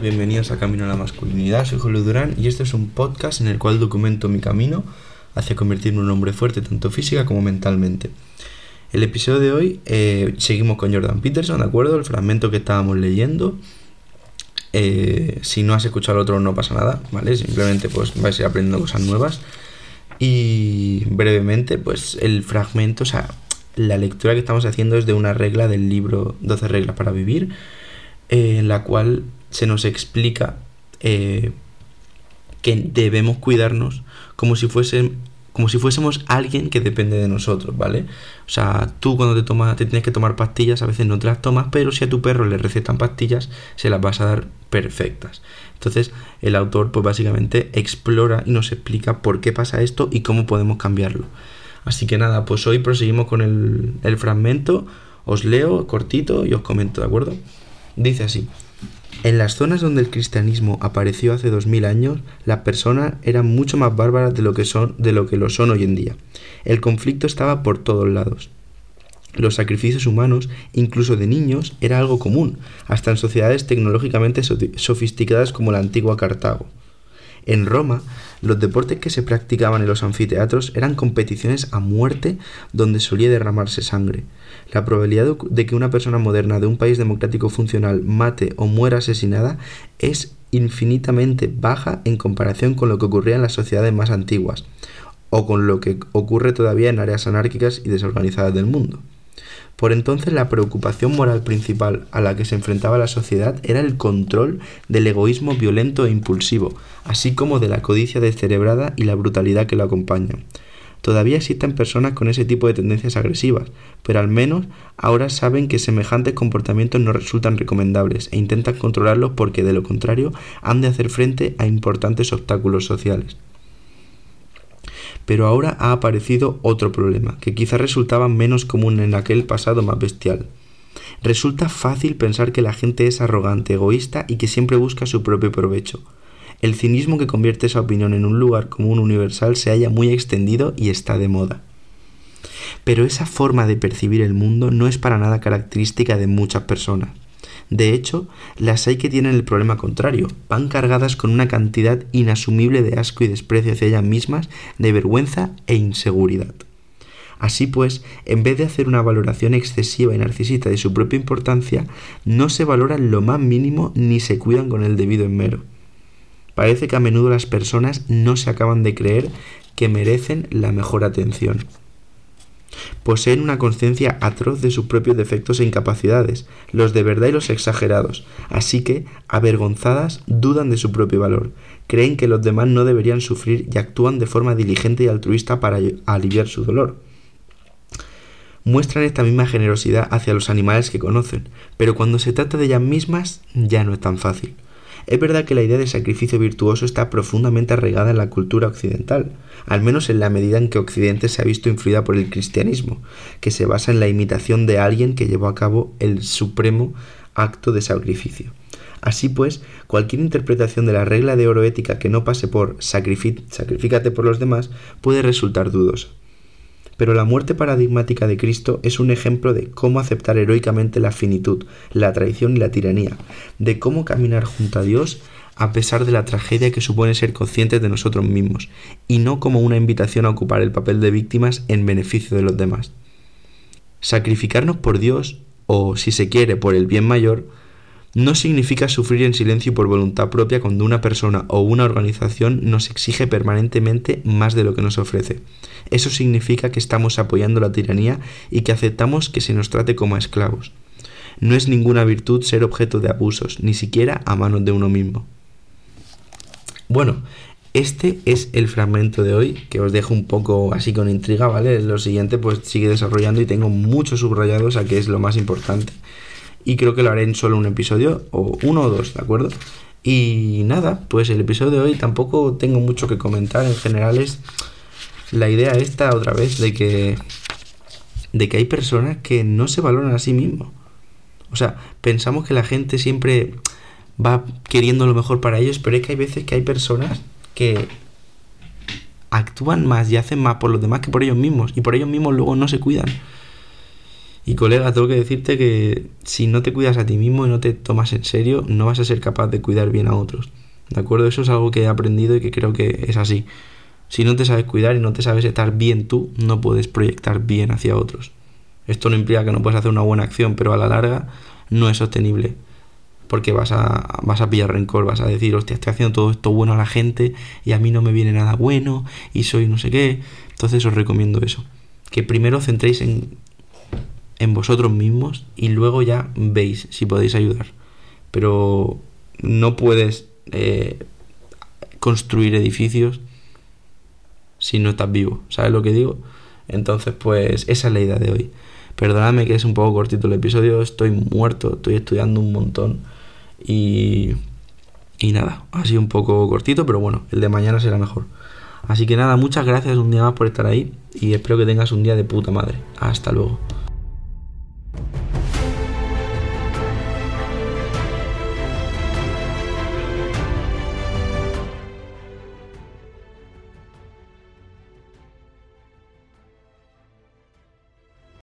bienvenidos a Camino a la Masculinidad. Soy Julio Durán y este es un podcast en el cual documento mi camino hacia convertirme en un hombre fuerte tanto física como mentalmente. El episodio de hoy eh, seguimos con Jordan Peterson, ¿de acuerdo? El fragmento que estábamos leyendo. Eh, si no has escuchado el otro no pasa nada, ¿vale? Simplemente pues vais a ir aprendiendo cosas nuevas. Y brevemente, pues el fragmento, o sea, la lectura que estamos haciendo es de una regla del libro 12 reglas para vivir eh, en la cual se nos explica eh, que debemos cuidarnos como si como si fuésemos alguien que depende de nosotros, ¿vale? O sea, tú cuando te tomas, te tienes que tomar pastillas, a veces no te las tomas, pero si a tu perro le recetan pastillas, se las vas a dar perfectas. Entonces, el autor, pues básicamente explora y nos explica por qué pasa esto y cómo podemos cambiarlo. Así que nada, pues hoy proseguimos con el, el fragmento. Os leo cortito y os comento, ¿de acuerdo? Dice así. En las zonas donde el cristianismo apareció hace dos mil años, las personas eran mucho más bárbaras de lo, que son, de lo que lo son hoy en día. El conflicto estaba por todos lados. Los sacrificios humanos, incluso de niños, era algo común, hasta en sociedades tecnológicamente sofisticadas como la antigua Cartago. En Roma, los deportes que se practicaban en los anfiteatros eran competiciones a muerte donde solía derramarse sangre. La probabilidad de que una persona moderna de un país democrático funcional mate o muera asesinada es infinitamente baja en comparación con lo que ocurría en las sociedades más antiguas, o con lo que ocurre todavía en áreas anárquicas y desorganizadas del mundo. Por entonces la preocupación moral principal a la que se enfrentaba la sociedad era el control del egoísmo violento e impulsivo, así como de la codicia descerebrada y la brutalidad que lo acompañan. Todavía existen personas con ese tipo de tendencias agresivas, pero al menos ahora saben que semejantes comportamientos no resultan recomendables e intentan controlarlos porque de lo contrario han de hacer frente a importantes obstáculos sociales. Pero ahora ha aparecido otro problema, que quizá resultaba menos común en aquel pasado más bestial. Resulta fácil pensar que la gente es arrogante, egoísta y que siempre busca su propio provecho. El cinismo que convierte esa opinión en un lugar común universal se halla muy extendido y está de moda. Pero esa forma de percibir el mundo no es para nada característica de muchas personas. De hecho, las hay que tienen el problema contrario, van cargadas con una cantidad inasumible de asco y desprecio hacia ellas mismas, de vergüenza e inseguridad. Así pues, en vez de hacer una valoración excesiva y narcisista de su propia importancia, no se valoran lo más mínimo ni se cuidan con el debido enmero. Parece que a menudo las personas no se acaban de creer que merecen la mejor atención. Poseen una conciencia atroz de sus propios defectos e incapacidades, los de verdad y los exagerados, así que, avergonzadas, dudan de su propio valor, creen que los demás no deberían sufrir y actúan de forma diligente y altruista para aliviar su dolor. Muestran esta misma generosidad hacia los animales que conocen, pero cuando se trata de ellas mismas ya no es tan fácil. Es verdad que la idea de sacrificio virtuoso está profundamente arraigada en la cultura occidental, al menos en la medida en que Occidente se ha visto influida por el cristianismo, que se basa en la imitación de alguien que llevó a cabo el supremo acto de sacrificio. Así pues, cualquier interpretación de la regla de oro ética que no pase por sacrifícate por los demás puede resultar dudosa. Pero la muerte paradigmática de Cristo es un ejemplo de cómo aceptar heroicamente la finitud, la traición y la tiranía, de cómo caminar junto a Dios a pesar de la tragedia que supone ser conscientes de nosotros mismos, y no como una invitación a ocupar el papel de víctimas en beneficio de los demás. Sacrificarnos por Dios, o si se quiere, por el bien mayor, no significa sufrir en silencio por voluntad propia cuando una persona o una organización nos exige permanentemente más de lo que nos ofrece. Eso significa que estamos apoyando la tiranía y que aceptamos que se nos trate como a esclavos. No es ninguna virtud ser objeto de abusos, ni siquiera a manos de uno mismo. Bueno, este es el fragmento de hoy que os dejo un poco así con intriga, ¿vale? Lo siguiente pues sigue desarrollando y tengo muchos subrayados a que es lo más importante y creo que lo haré en solo un episodio, o uno o dos, ¿de acuerdo? Y nada, pues el episodio de hoy tampoco tengo mucho que comentar, en general es la idea esta otra vez de que de que hay personas que no se valoran a sí mismos. O sea, pensamos que la gente siempre va queriendo lo mejor para ellos, pero es que hay veces que hay personas que actúan más y hacen más por los demás que por ellos mismos y por ellos mismos luego no se cuidan. Y colega, tengo que decirte que si no te cuidas a ti mismo y no te tomas en serio, no vas a ser capaz de cuidar bien a otros. ¿De acuerdo? Eso es algo que he aprendido y que creo que es así. Si no te sabes cuidar y no te sabes estar bien tú, no puedes proyectar bien hacia otros. Esto no implica que no puedas hacer una buena acción, pero a la larga no es sostenible. Porque vas a, vas a pillar rencor, vas a decir, hostia, estoy haciendo todo esto bueno a la gente y a mí no me viene nada bueno y soy no sé qué. Entonces os recomiendo eso. Que primero centréis en, en vosotros mismos y luego ya veis si podéis ayudar. Pero no puedes eh, construir edificios si no estás vivo. ¿Sabes lo que digo? Entonces, pues esa es la idea de hoy. Perdóname que es un poco cortito el episodio, estoy muerto, estoy estudiando un montón y, y nada, ha sido un poco cortito, pero bueno, el de mañana será mejor. Así que nada, muchas gracias un día más por estar ahí y espero que tengas un día de puta madre. Hasta luego.